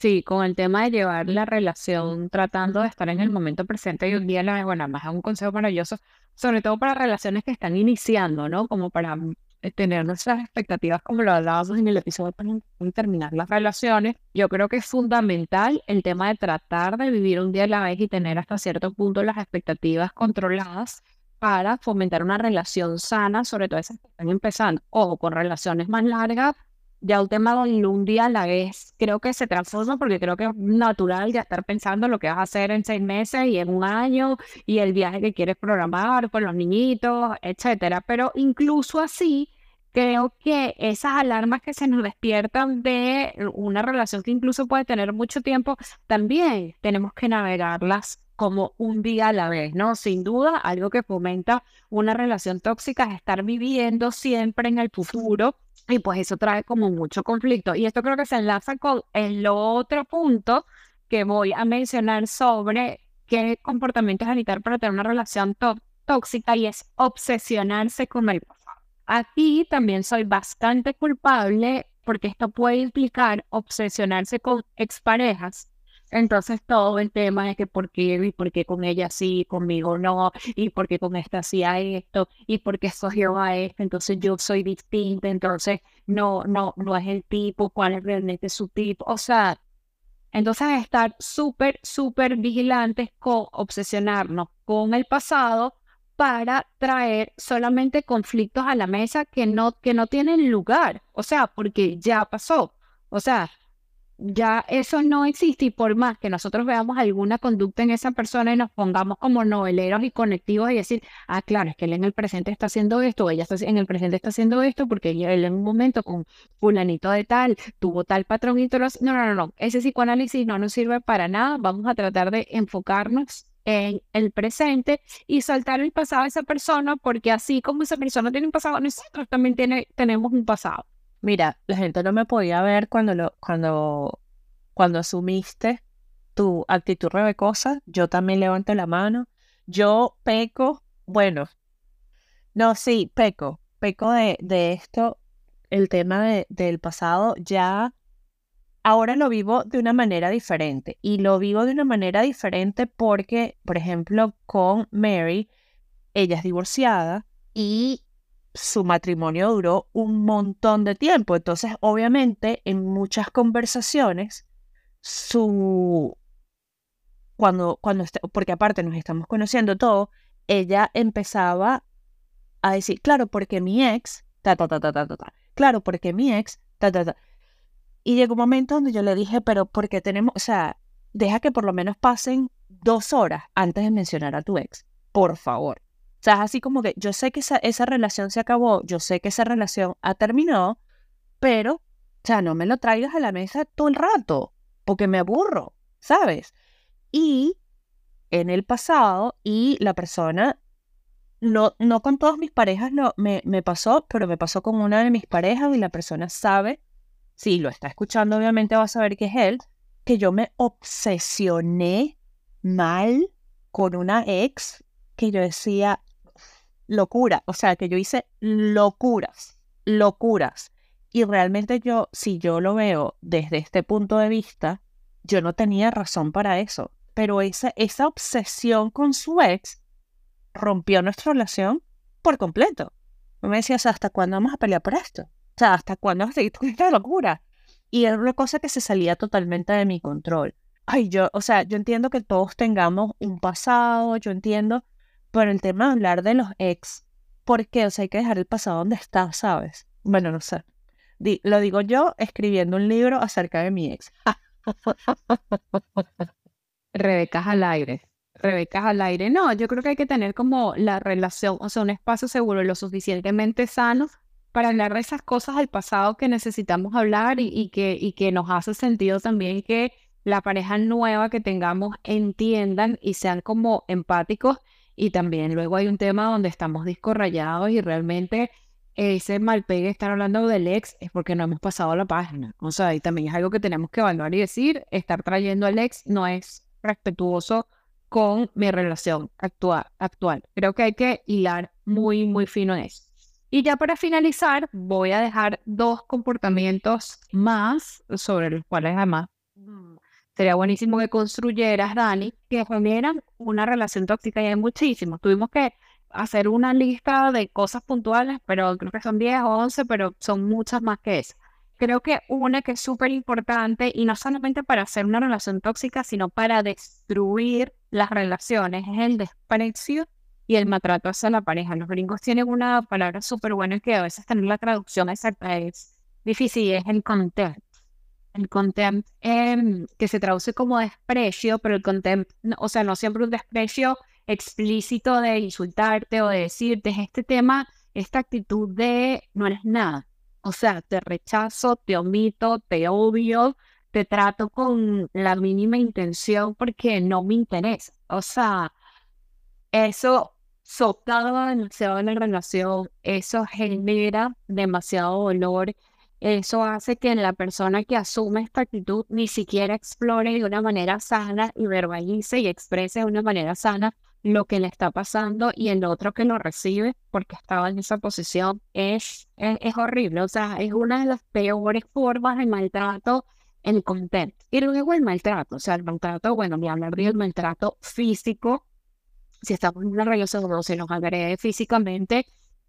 Sí, con el tema de llevar la relación, tratando de estar en el momento presente y un día, la, bueno, más es un consejo maravilloso, sobre todo para relaciones que están iniciando, ¿no? Como para eh, tener nuestras expectativas, como lo hablábamos en el episodio para terminar las relaciones, yo creo que es fundamental el tema de tratar de vivir un día a la vez y tener hasta cierto punto las expectativas controladas para fomentar una relación sana, sobre todo esas que están empezando, o con relaciones más largas, ya el tema de un día a la vez creo que se transforma porque creo que es natural ya estar pensando lo que vas a hacer en seis meses y en un año y el viaje que quieres programar con los niñitos, etcétera. Pero incluso así, creo que esas alarmas que se nos despiertan de una relación que incluso puede tener mucho tiempo, también tenemos que navegarlas como un día a la vez, ¿no? Sin duda, algo que fomenta una relación tóxica es estar viviendo siempre en el futuro y pues eso trae como mucho conflicto. Y esto creo que se enlaza con el otro punto que voy a mencionar sobre qué comportamiento es necesitar para tener una relación tóxica y es obsesionarse con el pasado. Aquí también soy bastante culpable porque esto puede implicar obsesionarse con exparejas entonces todo el tema de que por qué y por qué con ella sí, conmigo no, y por qué con esta sí a esto, y por qué escogió a este, entonces yo soy distinta, entonces no, no, no es el tipo, cuál es realmente su tipo. O sea, entonces estar súper, súper vigilantes con obsesionarnos con el pasado para traer solamente conflictos a la mesa que no, que no tienen lugar. O sea, porque ya pasó. O sea, ya eso no existe y por más que nosotros veamos alguna conducta en esa persona y nos pongamos como noveleros y conectivos y decir, ah, claro, es que él en el presente está haciendo esto, ella está, en el presente está haciendo esto porque él en un momento con fulanito de tal tuvo tal patrón y todo No, no, no, no, ese psicoanálisis no nos sirve para nada, vamos a tratar de enfocarnos en el presente y saltar el pasado de esa persona porque así como esa persona tiene un pasado, nosotros también tiene, tenemos un pasado. Mira, la gente no me podía ver cuando lo, cuando, cuando asumiste tu actitud rebecosa. Yo también levanté la mano. Yo peco, bueno, no, sí, peco, peco de, de esto, el tema de, del pasado, ya ahora lo vivo de una manera diferente. Y lo vivo de una manera diferente porque, por ejemplo, con Mary, ella es divorciada y su matrimonio duró un montón de tiempo. Entonces, obviamente, en muchas conversaciones, su... Cuando, cuando, porque aparte nos estamos conociendo todo, ella empezaba a decir, claro, porque mi ex, ta, ta, ta, ta, ta, ta, claro, porque mi ex, ta, ta, ta. Y llegó un momento donde yo le dije, pero ¿por qué tenemos, o sea, deja que por lo menos pasen dos horas antes de mencionar a tu ex, por favor. Sea, es así como que yo sé que esa, esa relación se acabó, yo sé que esa relación ha terminado, pero, o sea, no me lo traigas a la mesa todo el rato, porque me aburro, ¿sabes? Y en el pasado, y la persona, no, no con todas mis parejas no, me, me pasó, pero me pasó con una de mis parejas y la persona sabe, si lo está escuchando obviamente va a saber que es él, que yo me obsesioné mal con una ex que yo decía locura, o sea, que yo hice locuras, locuras. Y realmente yo, si yo lo veo desde este punto de vista, yo no tenía razón para eso. Pero esa, esa obsesión con su ex rompió nuestra relación por completo. Me decías, ¿hasta cuándo vamos a pelear por esto? O sea, ¿hasta cuándo vas a seguir con esta locura? Y era una cosa que se salía totalmente de mi control. Ay, yo, o sea, yo entiendo que todos tengamos un pasado, yo entiendo, pero el tema de hablar de los ex, ¿por qué? O sea, hay que dejar el pasado donde está, ¿sabes? Bueno, no sé. lo digo yo escribiendo un libro acerca de mi ex. Rebecas al aire. Rebecas al aire. No, yo creo que hay que tener como la relación, o sea, un espacio seguro lo suficientemente sano para hablar de esas cosas del pasado que necesitamos hablar y, que, y que nos hace sentido también que la pareja nueva que tengamos entiendan y sean como empáticos. Y también luego hay un tema donde estamos disco rayados y realmente ese mal pegue estar hablando del ex es porque no hemos pasado la página. O sea, y también es algo que tenemos que evaluar y decir, estar trayendo al ex no es respetuoso con mi relación actual. actual. Creo que hay que hilar muy, muy fino en eso. Y ya para finalizar, voy a dejar dos comportamientos más sobre los cuales además sería buenísimo que construyeras, Dani, que generan una relación tóxica y hay muchísimos. Tuvimos que hacer una lista de cosas puntuales, pero creo que son 10 o 11, pero son muchas más que eso. Creo que una que es súper importante y no solamente para hacer una relación tóxica, sino para destruir las relaciones, es el desprecio y el maltrato hacia la pareja. Los gringos tienen una palabra súper buena que a veces tener la traducción exacta es difícil, es el contempt. El contempt em, que se traduce como desprecio, pero el contempt, o sea, no siempre un desprecio explícito de insultarte o de decirte este tema, esta actitud de no eres nada. O sea, te rechazo, te omito, te odio, te trato con la mínima intención porque no me interesa. O sea, eso socava demasiado en la relación, eso genera demasiado dolor, eso hace que la persona que asume esta actitud ni siquiera explore de una manera sana y verbalice y exprese de una manera sana lo que le está pasando y el otro que lo recibe porque estaba en esa posición es, es, horrible, o sea, es una de las peores formas de maltrato en content. Y luego el maltrato, o sea, el maltrato, bueno, ni hablar del maltrato físico, si estamos en una relación donde se nos agrede físicamente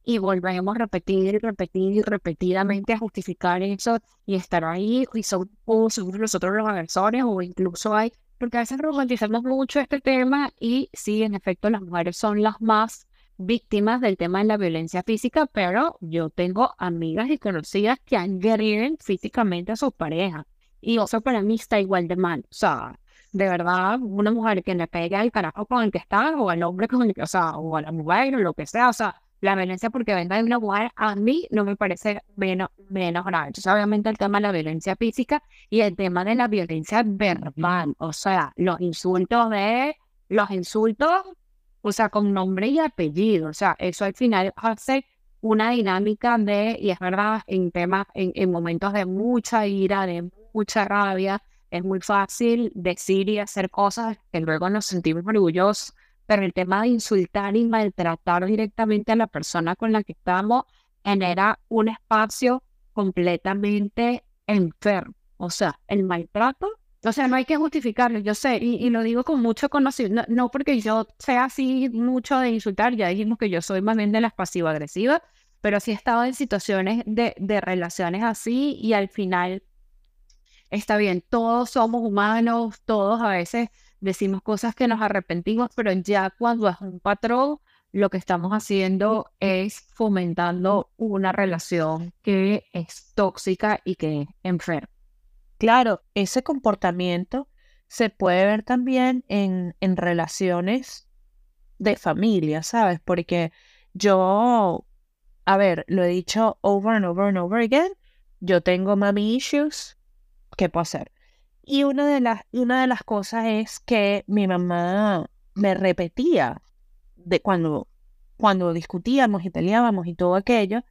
y volvemos a repetir y repetir y repetidamente a justificar eso y estar ahí y son nosotros los agresores o incluso hay, porque a veces romantizamos mucho este tema y sí, en efecto, las mujeres son las más víctimas del tema de la violencia física, pero yo tengo amigas y conocidas que agreden físicamente a sus parejas y eso para mí está igual de mal, o sea, de verdad, una mujer que le pega al carajo con el que está, o al hombre con el que, o sea, o a la mujer, o lo que sea, o sea, la violencia porque venga de una mujer, a mí no me parece menos, menos grave. Entonces, obviamente, el tema de la violencia física y el tema de la violencia verbal, o sea, los insultos de, los insultos, o sea, con nombre y apellido, o sea, eso al final hace una dinámica de, y es verdad, en temas, en, en momentos de mucha ira, de mucha rabia, es muy fácil decir y hacer cosas que luego nos sentimos orgullosos, pero el tema de insultar y maltratar directamente a la persona con la que estamos genera un espacio completamente enfermo. O sea, el maltrato, o sea, no hay que justificarlo, yo sé, y, lo digo con mucho conocimiento, no, porque yo sea así mucho de insultar, ya dijimos que yo soy más bien de las pasivo-agresivas, pero sí he estado en situaciones de, de relaciones así y al final está bien, todos somos humanos, todos a veces decimos cosas que nos arrepentimos, pero ya cuando es un patrón, lo que estamos haciendo es fomentando una relación que es tóxica y que es enferma. Claro, ese comportamiento se puede ver también en, en relaciones de familia, ¿sabes? Porque yo, a ver, lo he dicho over and over and over again, yo tengo mommy issues, ¿qué puedo hacer? Y una de las, una de las cosas es que mi mamá me repetía de cuando, cuando discutíamos y peleábamos y todo aquello,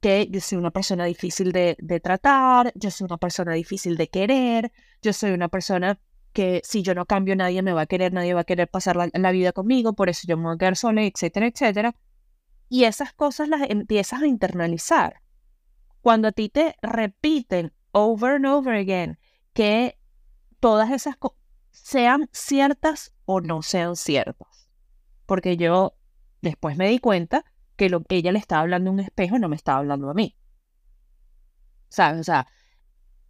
que yo soy una persona difícil de, de tratar, yo soy una persona difícil de querer, yo soy una persona que si yo no cambio nadie me va a querer, nadie va a querer pasar la, vida conmigo, por eso yo me voy a quedar sola, etcétera, etcétera. Y esas cosas las empiezas a internalizar. Cuando a ti te repiten over and over again que todas esas cosas sean ciertas o no sean ciertas. Porque yo después me di cuenta que lo que ella le estaba hablando a un espejo no me estaba hablando a mí. ¿Sabes? O sea,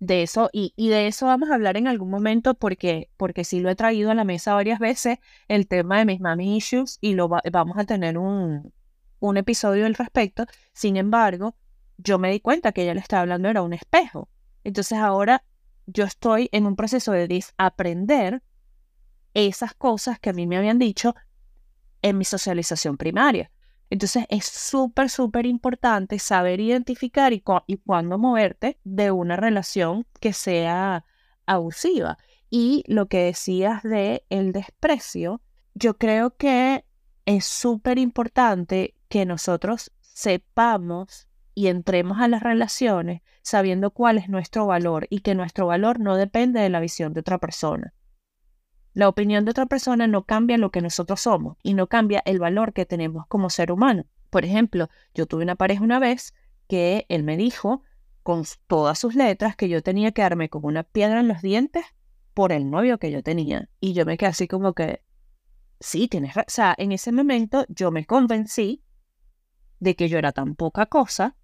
de eso, y, y, de eso vamos a hablar en algún momento porque, porque sí lo he traído a la mesa varias veces, el tema de mis mommy issues, y lo vamos a tener un, un episodio al respecto. Sin embargo, yo me di cuenta que ella le estaba hablando era un espejo. Entonces ahora yo estoy en un proceso de desaprender esas cosas que a mí me habían dicho en mi socialización primaria. Entonces es súper, súper importante saber identificar y, cuándo moverte de una relación que sea abusiva. Y lo que decías de el desprecio, yo creo que es súper importante que nosotros sepamos y entremos a las relaciones sabiendo cuál es nuestro valor y que nuestro valor no depende de la visión de otra persona. La opinión de otra persona no cambia lo que nosotros somos y no cambia el valor que tenemos como ser humano. Por ejemplo, yo tuve una pareja una vez que él me dijo con todas sus letras que yo tenía que darme como una piedra en los dientes por el novio que yo tenía. Y yo me quedé así como que, sí, tienes razón. O sea, en ese momento yo me convencí de que yo era tan poca cosa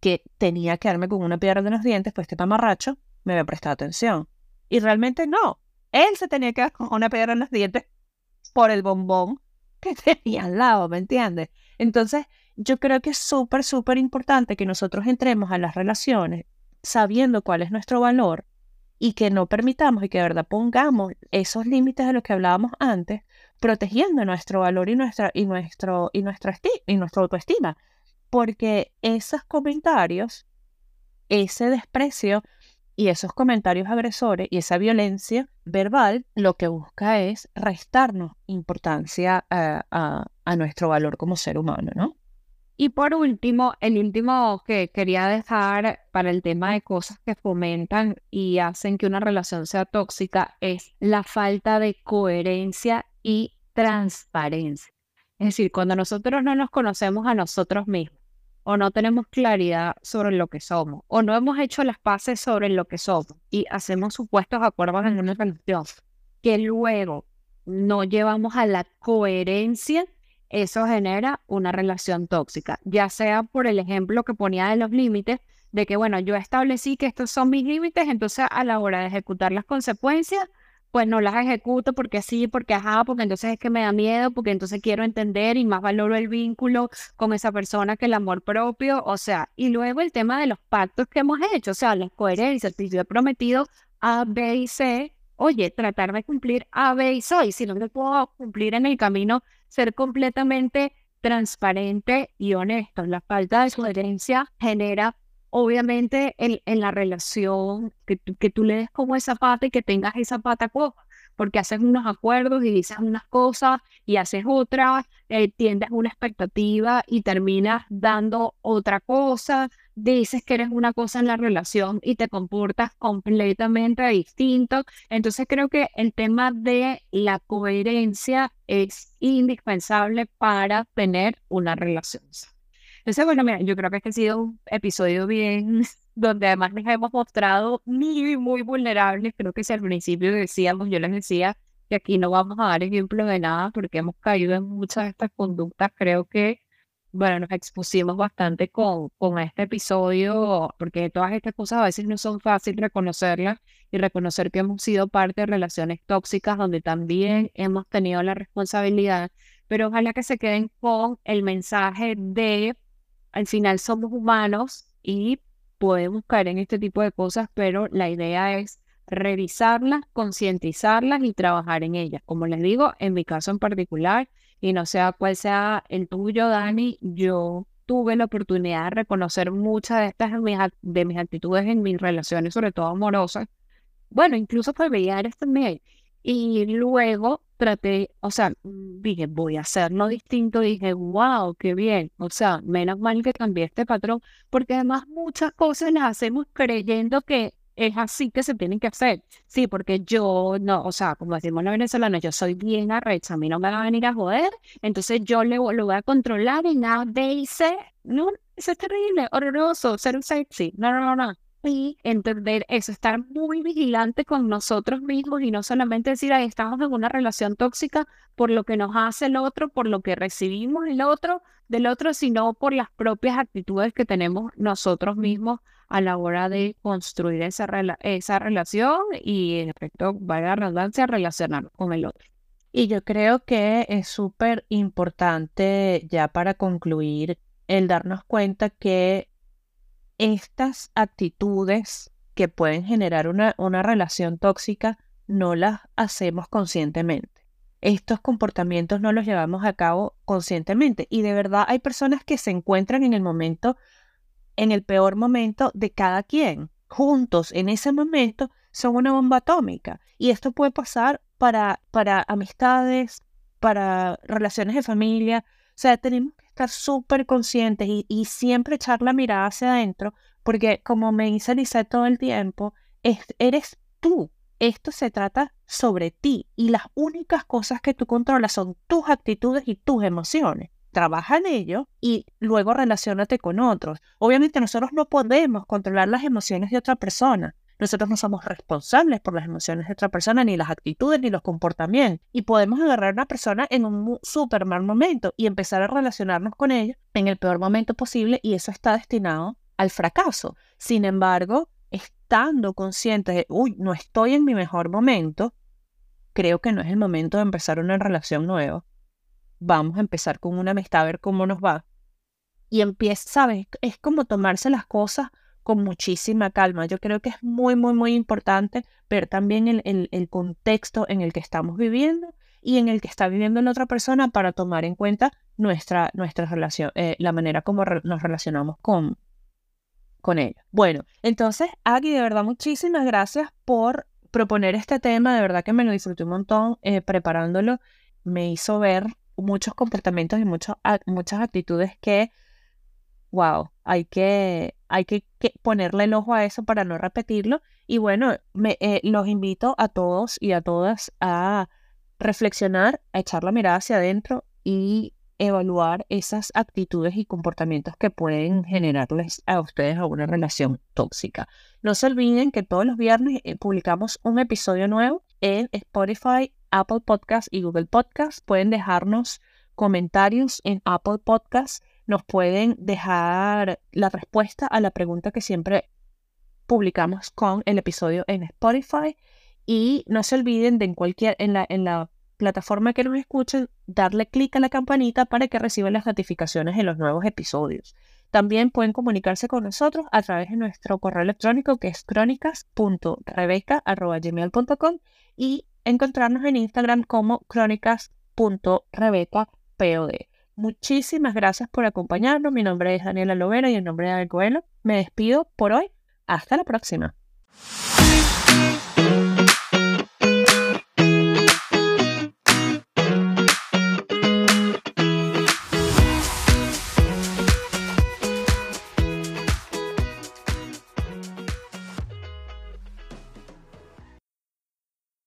que tenía que darme con una piedra en los dientes, pues este mamarracho me había prestado atención. Y realmente no. Él se tenía que dar con una piedra en los dientes por el bombón que tenía al lado, ¿me entiendes? Entonces, yo creo que es súper, súper importante que nosotros entremos a las relaciones sabiendo cuál es nuestro valor y que no permitamos y que de verdad pongamos esos límites de los que hablábamos antes, protegiendo nuestro valor y nuestra, y nuestro, y nuestra, y nuestra autoestima. Porque esos comentarios, ese desprecio, y esos comentarios agresores y esa violencia verbal lo que busca es restarnos importancia a, nuestro valor como ser humano, ¿no? Y por último, el último que quería dejar para el tema de cosas que fomentan y hacen que una relación sea tóxica es la falta de coherencia y transparencia. Es decir, cuando nosotros no nos conocemos a nosotros mismos, o no tenemos claridad sobre lo que somos, o no hemos hecho las paces sobre lo que somos y hacemos supuestos acuerdos en una relación que luego no llevamos a la coherencia, eso genera una relación tóxica, ya sea por el ejemplo que ponía de los límites, de que bueno, yo establecí que estos son mis límites, entonces a la hora de ejecutar las consecuencias, pues no las ejecuto porque sí, porque ajá, porque entonces es que me da miedo, porque entonces quiero entender y más valoro el vínculo con esa persona que el amor propio, o sea, y luego el tema de los pactos que hemos hecho, o sea, la coherencia, si yo he prometido A, B y C, oye, tratar de cumplir A, B y C, y si no me puedo cumplir en el camino, ser completamente transparente y honesto. La falta de coherencia genera obviamente en, en la relación, que, que tú le des como esa pata y que tengas esa pata coja, porque haces unos acuerdos y dices unas cosas y haces otras, eh, una expectativa y terminas dando otra cosa, dices que eres una cosa en la relación y te comportas completamente distinto. Entonces creo que el tema de la coherencia es indispensable para tener una relación. Entonces, bueno, mira, yo creo que este ha sido un episodio bien, donde además nos hemos mostrado muy, muy vulnerables. Creo que si al principio decíamos, yo les decía que aquí no vamos a dar ejemplo de nada porque hemos caído en muchas de estas conductas. Creo que, bueno, nos expusimos bastante con, con este episodio porque todas estas cosas a veces no son fáciles reconocerlas y reconocer que hemos sido parte de relaciones tóxicas donde también hemos tenido la responsabilidad, pero ojalá que se queden con el mensaje de al final somos humanos y podemos caer en este tipo de cosas, pero la idea es revisarlas, concientizarlas y trabajar en ellas. Como les digo, en mi caso en particular, y no sea cuál sea el tuyo, Dani, yo tuve la oportunidad de reconocer muchas de estas de mis, actitudes en mis relaciones, sobre todo amorosas, bueno, incluso familiares también. Y luego traté, o sea, dije, voy a hacerlo distinto. Dije, wow, qué bien. O sea, menos mal que cambié este patrón, porque además muchas cosas las hacemos creyendo que es así que se tienen que hacer. Sí, porque yo no, o sea, como decimos los venezolanos, yo soy bien arrecha, a mí no me va a venir a joder, entonces yo le, lo voy a controlar y nada dice, no, eso es terrible, horroroso, ser un sexy, no, no, no, no. Y entender eso, estar muy vigilante con nosotros mismos y no solamente decir, ahí estamos en una relación tóxica por lo que nos hace el otro, por lo que recibimos el otro del otro, sino por las propias actitudes que tenemos nosotros mismos a la hora de construir esa, esa relación y, en efecto, vaya la redundancia, relacionarnos con el otro. Y yo creo que es súper importante, ya para concluir, el darnos cuenta que estas actitudes que pueden generar una, una relación tóxica no las hacemos conscientemente. Estos comportamientos no los llevamos a cabo conscientemente y de verdad hay personas que se encuentran en el momento en el peor momento de cada quien. Juntos en ese momento son una bomba atómica. Y esto puede pasar para, para amistades, para relaciones de familia. O sea, tenemos que estar súper conscientes y, siempre echar la mirada hacia adentro, porque como me dice Lisa todo el tiempo, eres tú. Esto se trata sobre ti y las únicas cosas que tú controlas son tus actitudes y tus emociones trabaja en ello y luego relacionate con otros. Obviamente nosotros no podemos controlar las emociones de otra persona. Nosotros no somos responsables por las emociones de otra persona, ni las actitudes, ni los comportamientos. Y podemos agarrar a una persona en un súper mal momento y empezar a relacionarnos con ella en el peor momento posible y eso está destinado al fracaso. Sin embargo, estando consciente de, uy, no estoy en mi mejor momento, creo que no es el momento de empezar una relación nueva vamos a empezar con una amistad a ver cómo nos va. Y empieza, ¿sabes? Es como tomarse las cosas con muchísima calma. Yo creo que es muy, muy, muy importante ver también el, el, contexto en el que estamos viviendo y en el que está viviendo la otra persona para tomar en cuenta nuestra, relación, eh, la manera como nos relacionamos con, con ella. Bueno, entonces, Agui, de verdad, muchísimas gracias por proponer este tema. De verdad que me lo disfruté un montón eh, preparándolo. Me hizo ver muchos comportamientos y muchas actitudes que, wow, hay que, hay que, ponerle el ojo a eso para no repetirlo. Y bueno, me, eh, los invito a todos y a todas a reflexionar, a echar la mirada hacia adentro y evaluar esas actitudes y comportamientos que pueden generarles a ustedes a una relación tóxica. No se olviden que todos los viernes eh, publicamos un episodio nuevo en Spotify, Apple Podcast y Google Podcast. Pueden dejarnos comentarios en Apple Podcast. Nos pueden dejar la respuesta a la pregunta que siempre publicamos con el episodio en Spotify. Y no se olviden de en cualquier, en la, en la plataforma que nos escuchen, darle clic a la campanita para que reciban las notificaciones de los nuevos episodios. También pueden comunicarse con nosotros a través de nuestro correo electrónico que es crónicas.rebeca.gmail.com y encontrarnos en Instagram como crónicas.rebecapod. Muchísimas gracias por acompañarnos. Mi nombre es Daniela Lovera y en nombre de Coelho me despido por hoy. Hasta la próxima.